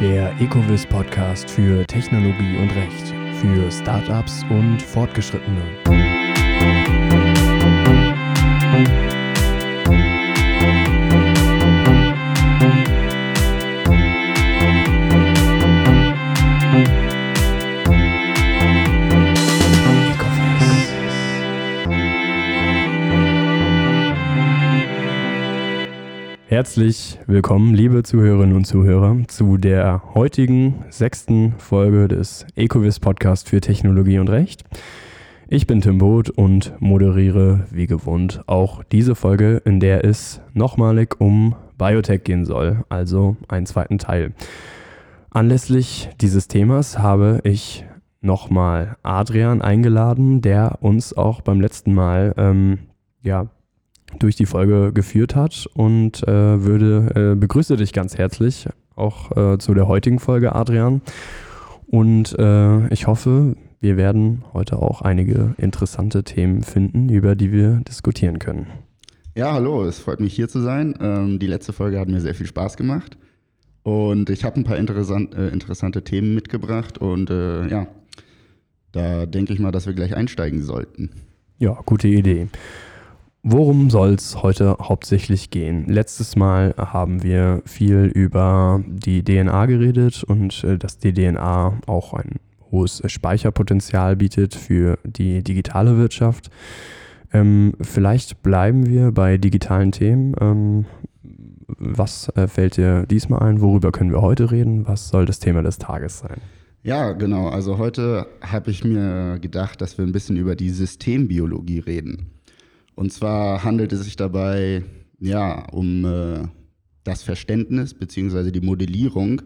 Der Ecovis Podcast für Technologie und Recht für Startups und Fortgeschrittene. Herzlich willkommen, liebe Zuhörerinnen und Zuhörer, zu der heutigen sechsten Folge des Ecovis Podcast für Technologie und Recht. Ich bin Tim Boot und moderiere wie gewohnt auch diese Folge, in der es nochmalig um Biotech gehen soll, also einen zweiten Teil. Anlässlich dieses Themas habe ich nochmal Adrian eingeladen, der uns auch beim letzten Mal ähm, ja, durch die Folge geführt hat und äh, würde äh, begrüße dich ganz herzlich auch äh, zu der heutigen Folge, Adrian. Und äh, ich hoffe, wir werden heute auch einige interessante Themen finden, über die wir diskutieren können. Ja, hallo, es freut mich hier zu sein. Ähm, die letzte Folge hat mir sehr viel Spaß gemacht und ich habe ein paar interessant, äh, interessante Themen mitgebracht und äh, ja, da denke ich mal, dass wir gleich einsteigen sollten. Ja, gute Idee. Worum soll es heute hauptsächlich gehen? Letztes Mal haben wir viel über die DNA geredet und äh, dass die DNA auch ein hohes Speicherpotenzial bietet für die digitale Wirtschaft. Ähm, vielleicht bleiben wir bei digitalen Themen. Ähm, was äh, fällt dir diesmal ein? Worüber können wir heute reden? Was soll das Thema des Tages sein? Ja, genau. Also heute habe ich mir gedacht, dass wir ein bisschen über die Systembiologie reden. Und zwar handelt es sich dabei ja um äh, das Verständnis bzw. die Modellierung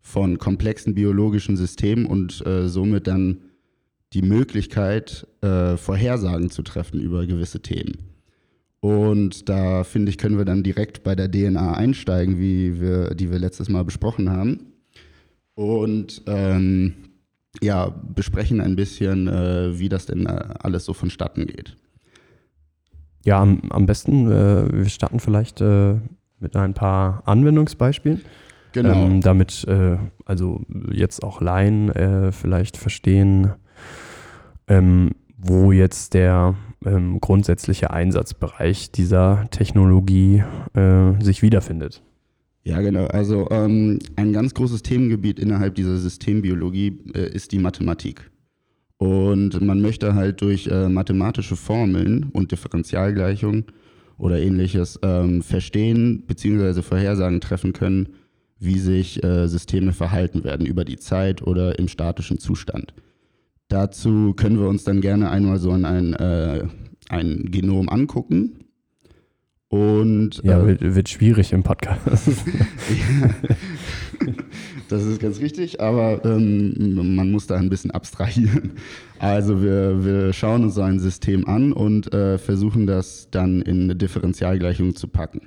von komplexen biologischen Systemen und äh, somit dann die Möglichkeit, äh, Vorhersagen zu treffen über gewisse Themen. Und da finde ich, können wir dann direkt bei der DNA einsteigen, wie wir, die wir letztes Mal besprochen haben. Und ähm, ja, besprechen ein bisschen, äh, wie das denn äh, alles so vonstatten geht. Ja, am, am besten, äh, wir starten vielleicht äh, mit ein paar Anwendungsbeispielen. Genau. Ähm, damit äh, also jetzt auch Laien äh, vielleicht verstehen, ähm, wo jetzt der ähm, grundsätzliche Einsatzbereich dieser Technologie äh, sich wiederfindet. Ja, genau. Also ähm, ein ganz großes Themengebiet innerhalb dieser Systembiologie äh, ist die Mathematik. Und man möchte halt durch äh, mathematische Formeln und Differentialgleichungen oder ähnliches ähm, verstehen bzw. Vorhersagen treffen können, wie sich äh, Systeme verhalten werden über die Zeit oder im statischen Zustand. Dazu können wir uns dann gerne einmal so ein, äh, ein Genom angucken. Und, ja, äh, wird, wird, schwierig im Podcast. das ist ganz richtig, aber ähm, man muss da ein bisschen abstrahieren. Also wir, wir schauen uns so ein System an und äh, versuchen das dann in eine Differentialgleichung zu packen.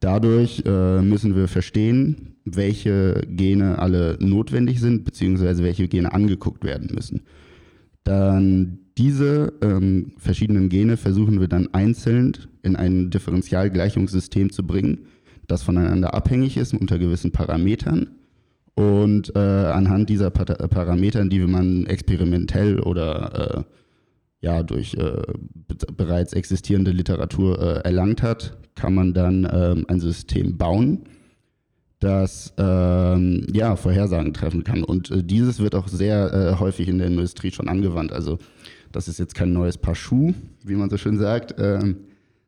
Dadurch äh, müssen wir verstehen, welche Gene alle notwendig sind, beziehungsweise welche Gene angeguckt werden müssen. Dann diese ähm, verschiedenen Gene versuchen wir dann einzeln in ein Differentialgleichungssystem zu bringen, das voneinander abhängig ist unter gewissen Parametern und äh, anhand dieser Pat Parametern, die man experimentell oder äh, ja, durch äh, bereits existierende Literatur äh, erlangt hat, kann man dann ähm, ein System bauen, das ähm, ja, Vorhersagen treffen kann. Und äh, dieses wird auch sehr äh, häufig in der Industrie schon angewandt. Also das ist jetzt kein neues Paar Schuh, wie man so schön sagt. Ähm,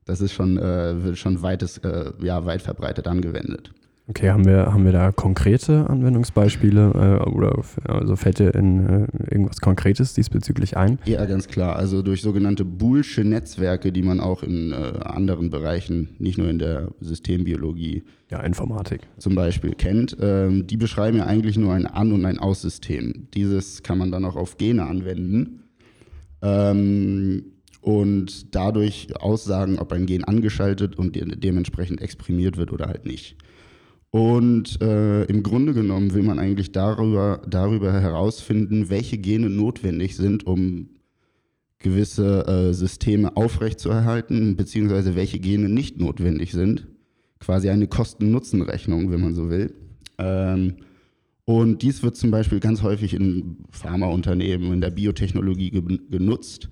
das ist schon, wird schon weites, ja, weit verbreitet angewendet. Okay, haben wir, haben wir da konkrete Anwendungsbeispiele äh, oder also fällt dir in äh, irgendwas Konkretes diesbezüglich ein? Ja, ganz klar. Also durch sogenannte Boolsche Netzwerke, die man auch in äh, anderen Bereichen, nicht nur in der Systembiologie, ja, Informatik zum Beispiel kennt, ähm, die beschreiben ja eigentlich nur ein An- und ein Aussystem. Dieses kann man dann auch auf Gene anwenden. Ähm, und dadurch aussagen, ob ein Gen angeschaltet und de dementsprechend exprimiert wird oder halt nicht. Und äh, im Grunde genommen will man eigentlich darüber, darüber herausfinden, welche Gene notwendig sind, um gewisse äh, Systeme aufrechtzuerhalten, beziehungsweise welche Gene nicht notwendig sind. Quasi eine Kosten-Nutzen-Rechnung, wenn man so will. Ähm, Und dies wird zum Beispiel ganz häufig in Pharmaunternehmen, in der Biotechnologie genutzt,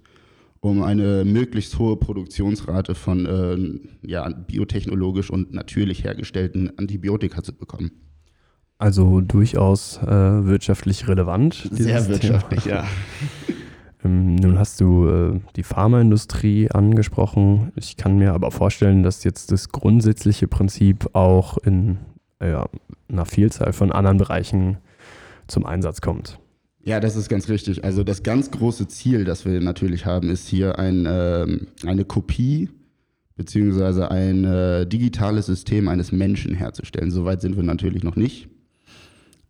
um eine möglichst hohe Produktionsrate von äh, ja, biotechnologisch und natürlich hergestellten Antibiotika zu bekommen. Also durchaus äh, wirtschaftlich relevant. Sehr wirtschaftlich, Thema. ja. Ähm, nun hast du äh, die Pharmaindustrie angesprochen. Ich kann mir aber vorstellen, dass jetzt das grundsätzliche Prinzip auch in ja, einer Vielzahl von anderen Bereichen zum Einsatz kommt. Ja, das ist ganz richtig. Also das ganz große Ziel, das wir natürlich haben, ist hier ein, äh, eine Kopie beziehungsweise ein äh, digitales System eines Menschen herzustellen. Soweit sind wir natürlich noch nicht.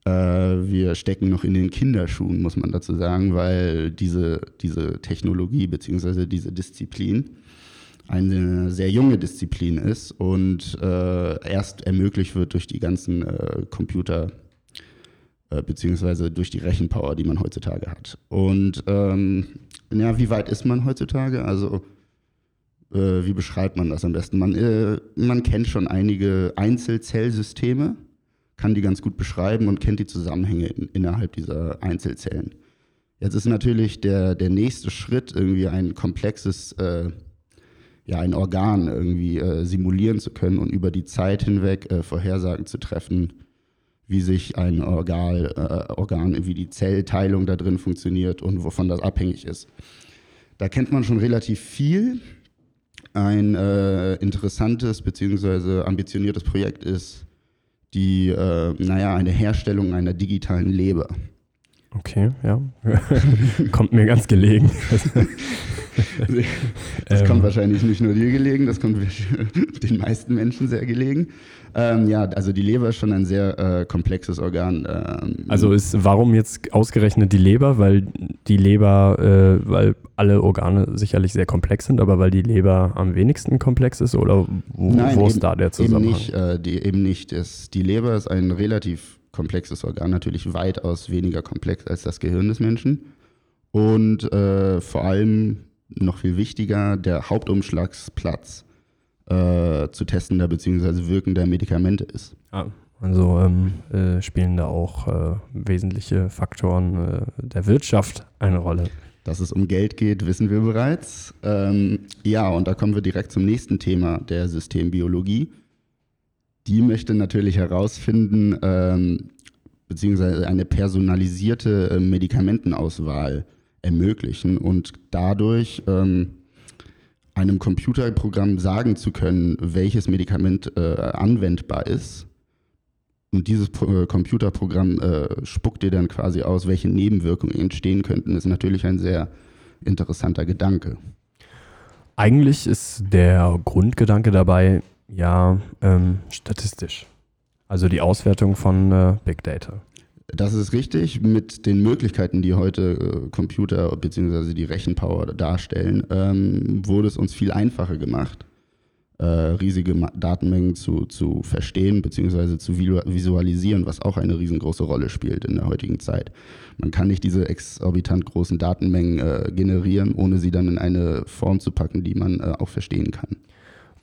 Äh, wir stecken noch in den Kinderschuhen, muss man dazu sagen, weil diese, diese Technologie beziehungsweise diese Disziplin eine sehr junge Disziplin ist und äh, erst ermöglicht wird durch die ganzen äh, Computer äh, beziehungsweise durch die Rechenpower, die man heutzutage hat. Und ähm, ja, wie weit ist man heutzutage? Also äh, wie beschreibt man das am besten? Man, äh, man kennt schon einige Einzelzellsysteme, kann die ganz gut beschreiben und kennt die Zusammenhänge in, innerhalb dieser Einzelzellen. Jetzt ist natürlich der, der nächste Schritt irgendwie ein komplexes äh, ja, ein Organ irgendwie äh, simulieren zu können und über die Zeit hinweg äh, Vorhersagen zu treffen, wie sich ein Organ, äh, Organ, wie die Zellteilung da drin funktioniert und wovon das abhängig ist. Da kennt man schon relativ viel. Ein äh, interessantes bzw. ambitioniertes Projekt ist die, äh, naja, eine Herstellung einer digitalen Leber. Okay, ja. Kommt mir ganz gelegen. das ähm. kommt wahrscheinlich nicht nur dir gelegen, das kommt den meisten Menschen sehr gelegen. Ähm, ja, also die Leber ist schon ein sehr äh, komplexes Organ. Ähm, also ist warum jetzt ausgerechnet die Leber? Weil die Leber, äh, weil alle Organe sicherlich sehr komplex sind, aber weil die Leber am wenigsten komplex ist oder wo, Nein, wo ist da der Zusammenhang? Eben nicht. Äh, die, eben nicht. Es, die Leber ist ein relativ komplexes Organ, natürlich weitaus weniger komplex als das Gehirn des Menschen. Und äh, vor allem noch viel wichtiger, der Hauptumschlagsplatz äh, zu testender bzw. wirkender Medikamente ist. Ah, also ähm, äh, spielen da auch äh, wesentliche Faktoren äh, der Wirtschaft eine Rolle. Dass es um Geld geht, wissen wir bereits. Ähm, ja, und da kommen wir direkt zum nächsten Thema der Systembiologie. Die möchte natürlich herausfinden, ähm, beziehungsweise eine personalisierte äh, Medikamentenauswahl ermöglichen und dadurch ähm, einem Computerprogramm sagen zu können, welches Medikament äh, anwendbar ist. Und dieses äh, Computerprogramm äh, spuckt dir dann quasi aus, welche Nebenwirkungen entstehen könnten. Ist natürlich ein sehr interessanter Gedanke. Eigentlich ist der Grundgedanke dabei ja ähm, statistisch. Also die Auswertung von äh, Big Data. Das ist richtig. Mit den Möglichkeiten, die heute äh, Computer bzw. die Rechenpower darstellen, ähm, wurde es uns viel einfacher gemacht, äh, riesige Datenmengen zu, zu verstehen bzw. zu visualisieren, was auch eine riesengroße Rolle spielt in der heutigen Zeit. Man kann nicht diese exorbitant großen Datenmengen äh, generieren, ohne sie dann in eine Form zu packen, die man äh, auch verstehen kann.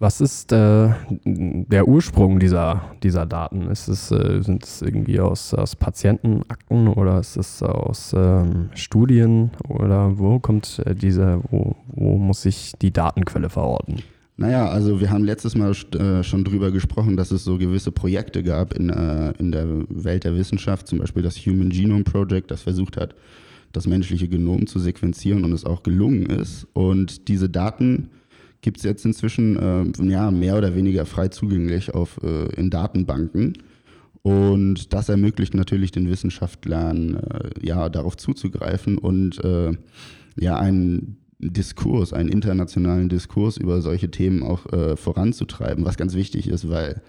Was ist äh, der Ursprung dieser, dieser Daten? Ist es, äh, sind es irgendwie aus, aus Patientenakten oder ist es aus ähm, Studien oder wo kommt äh, diese, wo, wo muss sich die Datenquelle verorten? Naja, also wir haben letztes Mal äh, schon drüber gesprochen, dass es so gewisse Projekte gab in, äh, in der Welt der Wissenschaft, zum Beispiel das Human Genome Project, das versucht hat, das menschliche Genom zu sequenzieren und es auch gelungen ist. Und diese Daten gibt es jetzt inzwischen äh, ja, mehr oder weniger frei zugänglich auf, äh, in Datenbanken. Und das ermöglicht natürlich den Wissenschaftlern, äh, ja, darauf zuzugreifen und äh, ja, einen Diskurs, einen internationalen Diskurs über solche Themen auch äh, voranzutreiben, was ganz wichtig ist, weil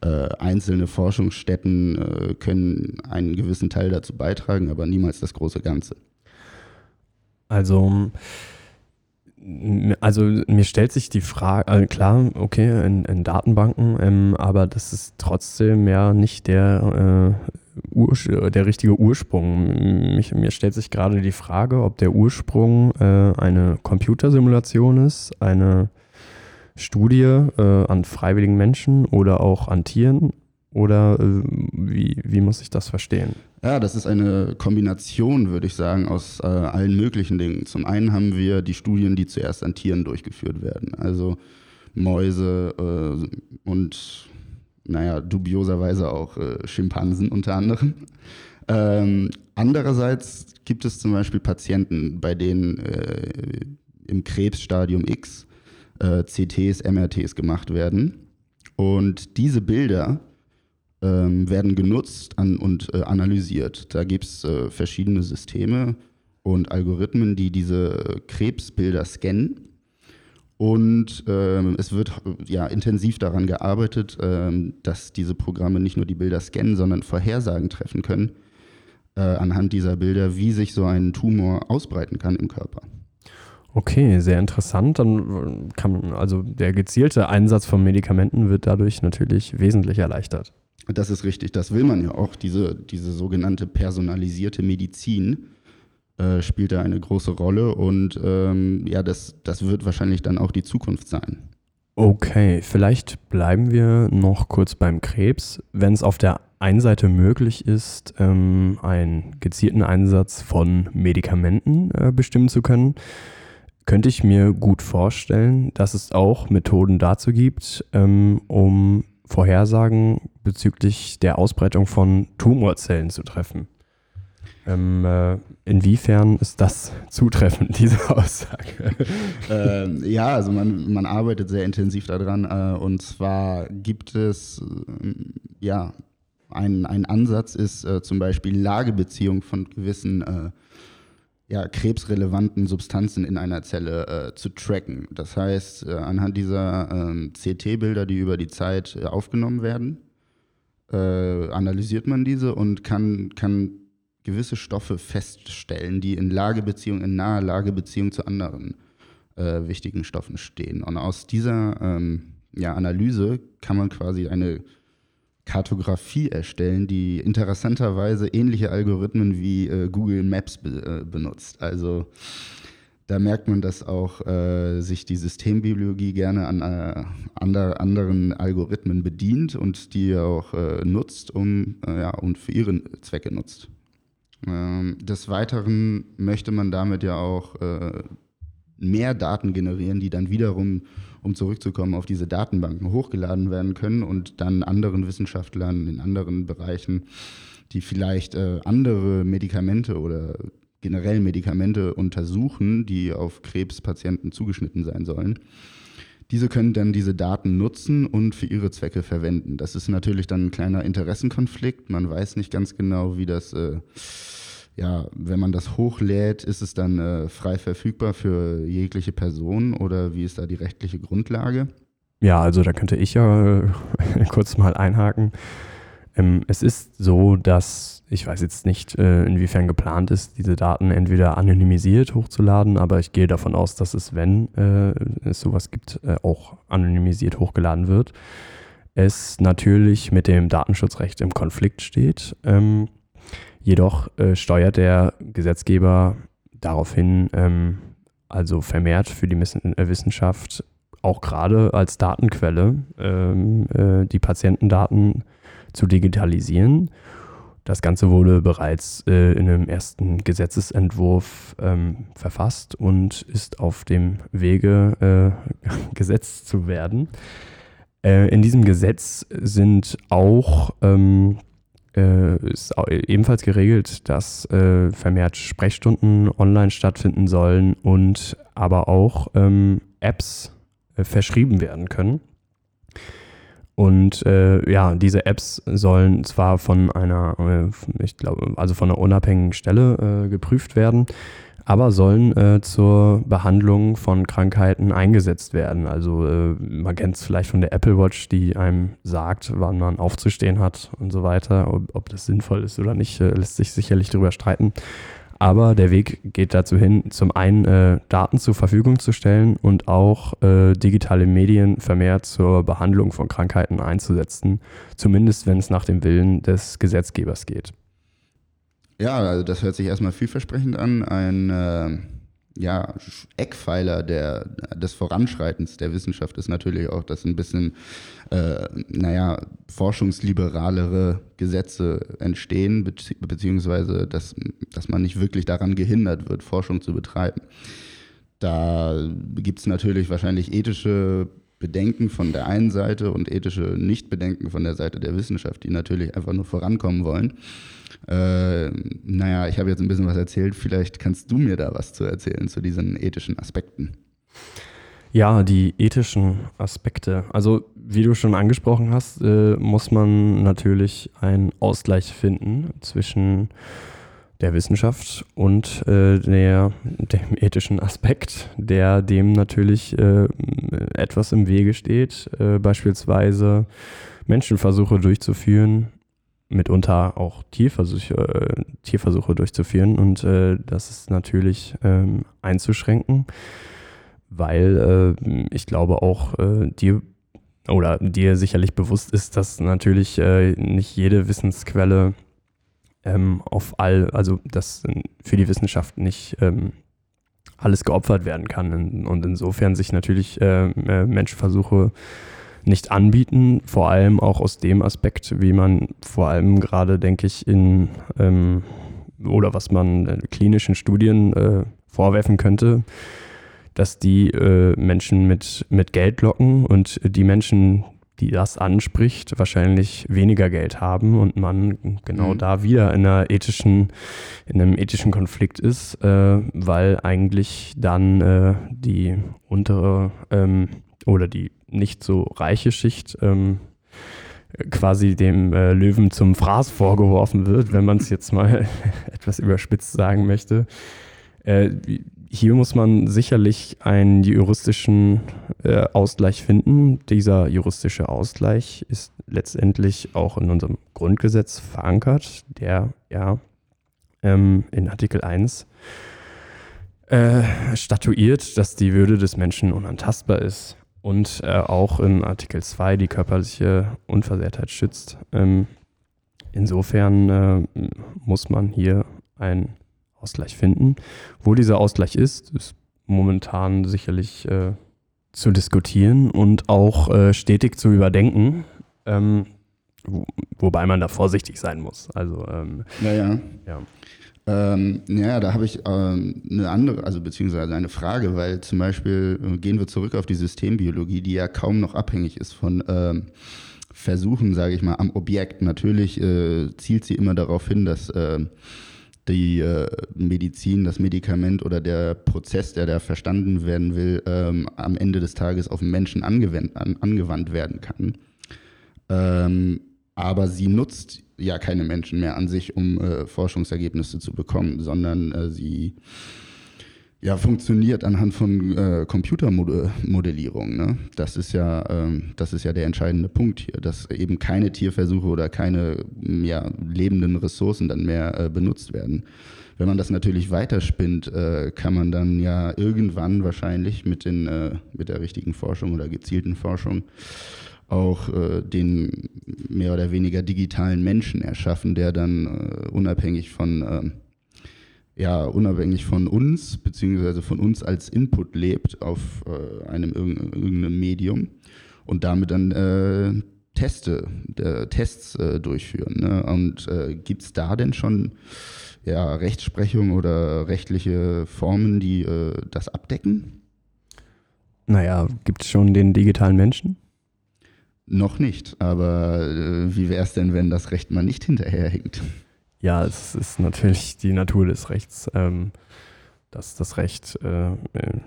äh, einzelne Forschungsstätten können einen gewissen Teil dazu beitragen, aber niemals das große Ganze. Also also mir stellt sich die Frage, also klar, okay, in, in Datenbanken, ähm, aber das ist trotzdem ja nicht der, äh, der richtige Ursprung. Mich, mir stellt sich gerade die Frage, ob der Ursprung äh, eine Computersimulation ist, eine Studie äh, an freiwilligen Menschen oder auch an Tieren Oder äh, wie, wie muss ich das verstehen? Ja, das ist eine Kombination, würde ich sagen, aus äh, allen möglichen Dingen. Zum einen haben wir die Studien, die zuerst an Tieren durchgeführt werden. Also Mäuse äh, und, naja, dubioserweise auch äh, Schimpansen unter anderem. Ähm, andererseits gibt es zum Beispiel Patienten, bei denen äh, im Krebsstadium X äh, CTs, MRTs gemacht werden. Und diese Bilder ähm, werden genutzt an, und äh, analysiert. Da gibt es äh, verschiedene Systeme und Algorithmen, die diese Krebsbilder scannen. Und ähm, es wird ja intensiv daran gearbeitet, ähm, dass diese Programme nicht nur die Bilder scannen, sondern Vorhersagen treffen können äh, anhand dieser Bilder, wie sich so ein Tumor ausbreiten kann im Körper. Okay, sehr interessant. Dann kann also der gezielte Einsatz von Medikamenten wird dadurch natürlich wesentlich erleichtert. Das ist richtig, das will man ja auch. Diese, diese sogenannte personalisierte Medizin äh, spielt da eine große Rolle und ähm, ja, das, das wird wahrscheinlich dann auch die Zukunft sein. Okay, vielleicht bleiben wir noch kurz beim Krebs. Wenn es auf der einen Seite möglich ist, ähm, einen gezielten Einsatz von Medikamenten äh, bestimmen zu können, könnte ich mir gut vorstellen, dass es auch Methoden dazu gibt, ähm, um Vorhersagen bezüglich der Ausbreitung von Tumorzellen zu treffen. Ähm, äh, inwiefern ist das zutreffend, diese Aussage? ähm, ja, also man, man arbeitet sehr intensiv daran. Äh, und zwar gibt es, äh, ja, ein, ein Ansatz ist äh, zum Beispiel Lagebeziehung von gewissen äh, ja, krebsrelevanten Substanzen in einer Zelle äh, zu tracken. Das heißt, äh, anhand dieser ähm, CT-Bilder, die über die Zeit äh, aufgenommen werden, äh, analysiert man diese und kann, kann gewisse Stoffe feststellen, die in Lagebeziehung, in naher Lagebeziehung zu anderen äh, wichtigen Stoffen stehen. Und aus dieser ähm, ja, Analyse kann man quasi eine Kartografie erstellen, die interessanterweise ähnliche Algorithmen wie äh, Google Maps be äh, benutzt. Also da merkt man, dass auch äh, sich die Systembiologie gerne an äh, ander, anderen Algorithmen bedient und die auch äh, nutzt, um äh, ja, und für ihre Zwecke nutzt. Ähm, des Weiteren möchte man damit ja auch mehr Daten generieren, die dann wiederum um zurückzukommen, auf diese Datenbanken hochgeladen werden können und dann anderen Wissenschaftlern in anderen Bereichen, die vielleicht äh, andere Medikamente oder generell Medikamente untersuchen, die auf Krebspatienten zugeschnitten sein sollen. Diese können dann diese Daten nutzen und für ihre Zwecke verwenden. Das ist natürlich dann ein kleiner Interessenkonflikt. Man weiß nicht ganz genau, wie das äh, ja, wenn man das hochlädt, ist es dann äh, frei verfügbar für jegliche Person oder wie ist da die rechtliche Grundlage? Ja, also da könnte ich ja äh, kurz mal einhaken. Ähm, es ist so, dass ich weiß jetzt nicht, äh, inwiefern geplant ist, diese Daten entweder anonymisiert hochzuladen, aber ich gehe davon aus, dass es, wenn äh, es sowas gibt, äh, auch anonymisiert hochgeladen wird. Es natürlich mit dem Datenschutzrecht im Konflikt steht. Ähm, Jedoch äh, steuert der Gesetzgeber daraufhin, ähm, also vermehrt für die äh, Wissenschaft, auch gerade als Datenquelle, ähm, äh, die Patientendaten zu digitalisieren. Das Ganze wurde bereits äh, in einem ersten Gesetzesentwurf ähm, verfasst und ist auf dem Wege, äh, gesetzt zu werden. Äh, in diesem Gesetz sind auch ähm, äh, ist ebenfalls geregelt, dass äh, vermehrt Sprechstunden online stattfinden sollen und aber auch ähm, Apps äh, verschrieben werden können. Und äh, ja, diese Apps sollen zwar von einer, äh, ich glaube, also von einer unabhängigen Stelle äh, geprüft werden, aber sollen äh, zur Behandlung von Krankheiten eingesetzt werden. Also äh, man kennt es vielleicht von der Apple Watch, die einem sagt, wann man aufzustehen hat und so weiter. Ob, ob das sinnvoll ist oder nicht, äh, lässt sich sicherlich darüber streiten. Aber der Weg geht dazu hin, zum einen äh, Daten zur Verfügung zu stellen und auch äh, digitale Medien vermehrt zur Behandlung von Krankheiten einzusetzen, zumindest wenn es nach dem Willen des Gesetzgebers geht. Ja, also das hört sich erstmal vielversprechend an. Ein, äh, ja, Eckpfeiler der, des Voranschreitens der Wissenschaft ist natürlich auch, dass ein bisschen, äh, naja, forschungsliberalere Gesetze entstehen, beziehungsweise dass, dass man nicht wirklich daran gehindert wird, Forschung zu betreiben. Da gibt es natürlich wahrscheinlich ethische Bedenken von der einen Seite und ethische Nichtbedenken von der Seite der Wissenschaft, die natürlich einfach nur vorankommen wollen. Äh, naja, ich habe jetzt ein bisschen was erzählt. Vielleicht kannst du mir da was zu erzählen zu diesen ethischen Aspekten. Ja, die ethischen Aspekte. Also, wie du schon angesprochen hast, äh, muss man natürlich einen Ausgleich finden zwischen der Wissenschaft und äh, der, dem ethischen Aspekt, der dem natürlich äh, etwas im Wege steht, äh, beispielsweise Menschenversuche durchzuführen, mitunter auch Tierversuche, äh, Tierversuche durchzuführen und äh, das ist natürlich ähm, einzuschränken, weil äh, ich glaube auch dir oder dir sicherlich bewusst ist, dass natürlich nicht jede Wissensquelle ähm, auf all, also dass für die Wissenschaft nicht ähm, alles geopfert werden kann und insofern sich natürlich äh, Menschenversuche nicht anbieten, vor allem auch aus dem Aspekt, wie man vor allem gerade, denke ich, in ähm, oder was man klinischen Studien äh, vorwerfen könnte, dass die äh, Menschen mit, mit Geld locken und die Menschen, die das anspricht, wahrscheinlich weniger Geld haben und man genau mhm. da wieder in einer ethischen, in einem ethischen Konflikt ist, äh, weil eigentlich dann äh, die untere ähm, oder die nicht so reiche Schicht ähm, quasi dem äh, Löwen zum Fraß vorgeworfen wird, wenn man es jetzt mal etwas überspitzt sagen möchte. Äh, hier muss man sicherlich einen juristischen äh, Ausgleich finden. Dieser juristische Ausgleich ist letztendlich auch in unserem Grundgesetz verankert, der ja ähm, in Artikel 1 äh, statuiert, dass die Würde des Menschen unantastbar ist und äh, auch in Artikel 2 die körperliche Unversehrtheit schützt. Ähm, insofern äh, muss man hier einen Ausgleich finden. Wo dieser Ausgleich ist, ist momentan sicherlich äh, zu diskutieren und auch äh, stetig zu überdenken. Ähm, wo, wobei man da vorsichtig sein muss. Also, ähm, naja. ja. Ähm, ja, da habe ich ähm, eine andere, also beziehungsweise eine Frage, weil zum Beispiel äh, gehen wir zurück auf die Systembiologie, die ja kaum noch abhängig ist von ähm, Versuchen, sage ich mal, am Objekt. Natürlich äh, zielt sie immer darauf hin, dass äh, die äh, Medizin, das Medikament oder der Prozess, der da verstanden werden will, ähm, am Ende des Tages auf den Menschen angewendet, an, angewandt werden kann. Ähm, aber sie nutzt ja keine Menschen mehr an sich, um äh, Forschungsergebnisse zu bekommen, sondern äh, sie ja, funktioniert anhand von äh, Computermodellierung. Ne? Das, ist ja, ähm, das ist ja der entscheidende Punkt hier, dass eben keine Tierversuche oder keine ja, lebenden Ressourcen dann mehr äh, benutzt werden. Wenn man das natürlich weiterspinnt, äh, kann man dann ja irgendwann wahrscheinlich mit, den, äh, mit der richtigen Forschung oder gezielten Forschung auch äh, den mehr oder weniger digitalen Menschen erschaffen, der dann äh, unabhängig von äh, ja, unabhängig von uns, beziehungsweise von uns als Input lebt auf äh, einem irgendeinem Medium und damit dann äh, Teste, Tests äh, durchführen. Ne? Und gibt es da denn schon ja, Rechtsprechung oder rechtliche Formen, die das abdecken? Naja, gibt es schon den digitalen Menschen? Noch nicht, aber äh, wie wäre es denn, wenn das Recht mal nicht hinterherhinkt? Ja, es ist natürlich die Natur des Rechts, ähm, dass das Recht äh,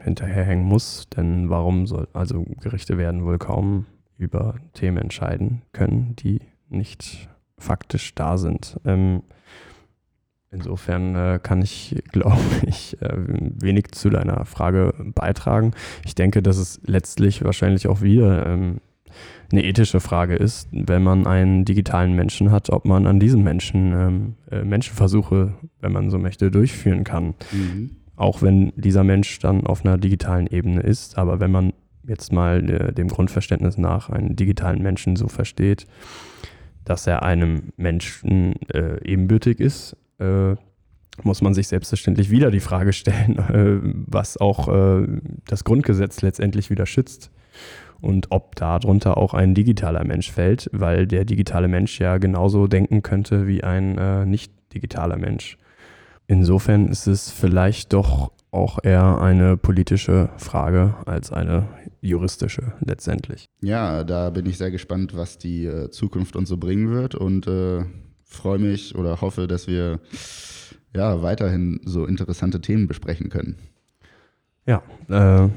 hinterherhängen muss, denn warum soll, also Gerichte werden wohl kaum über Themen entscheiden können, die nicht faktisch da sind. Ähm, Insofern äh, kann ich, glaube ich, äh, wenig zu deiner Frage beitragen. Ich denke, dass es letztlich wahrscheinlich auch wieder ähm, eine ethische Frage ist, wenn man einen digitalen Menschen hat, ob man an diesem Menschen ähm, äh, Menschenversuche, wenn man so möchte, durchführen kann. Mhm. Auch wenn dieser Mensch dann auf einer digitalen Ebene ist. Aber wenn man jetzt mal äh, dem Grundverständnis nach einen digitalen Menschen so versteht, dass er einem Menschen äh, ebenbürtig ist, äh, muss man sich selbstverständlich wieder die Frage stellen, äh, was auch äh, das Grundgesetz letztendlich wieder schützt und ob darunter auch ein digitaler Mensch fällt, weil der digitale Mensch ja genauso denken könnte wie ein äh, nicht digitaler Mensch. Insofern ist es vielleicht doch auch eher eine politische Frage als eine juristische letztendlich. Ja, da bin ich sehr gespannt, was die äh, Zukunft uns so bringen wird und äh, freue mich oder hoffe, dass wir ja weiterhin so interessante Themen besprechen können. Ja, äh,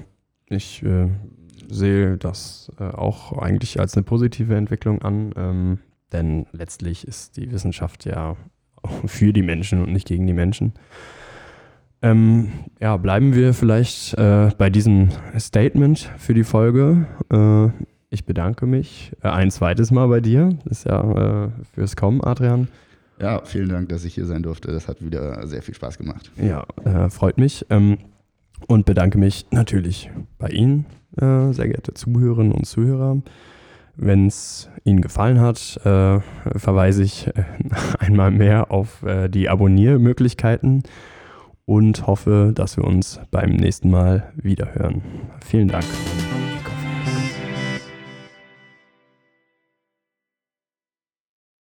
ich äh, sehe das äh, auch eigentlich als eine positive Entwicklung an, ähm, denn letztlich ist die Wissenschaft ja für die Menschen und nicht gegen die Menschen. Ähm, ja, bleiben wir vielleicht äh, bei diesem Statement für die Folge. Äh, ich bedanke mich äh, ein zweites Mal bei dir. Das ist ja äh, fürs Kommen, Adrian. Ja, vielen Dank, dass ich hier sein durfte. Das hat wieder sehr viel Spaß gemacht. Ja, äh, freut mich. Ähm, und bedanke mich natürlich bei Ihnen, äh, sehr geehrte Zuhörerinnen und Zuhörer. Wenn es Ihnen gefallen hat, äh, verweise ich äh, einmal mehr auf äh, die Abonniermöglichkeiten und hoffe, dass wir uns beim nächsten Mal wieder hören. Vielen Dank.